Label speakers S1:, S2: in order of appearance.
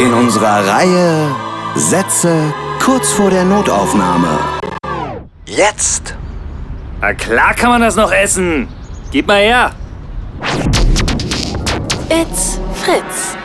S1: in unserer Reihe Sätze kurz vor der Notaufnahme. Jetzt!
S2: Na klar kann man das noch essen. Gib mal her.
S3: It's Fritz.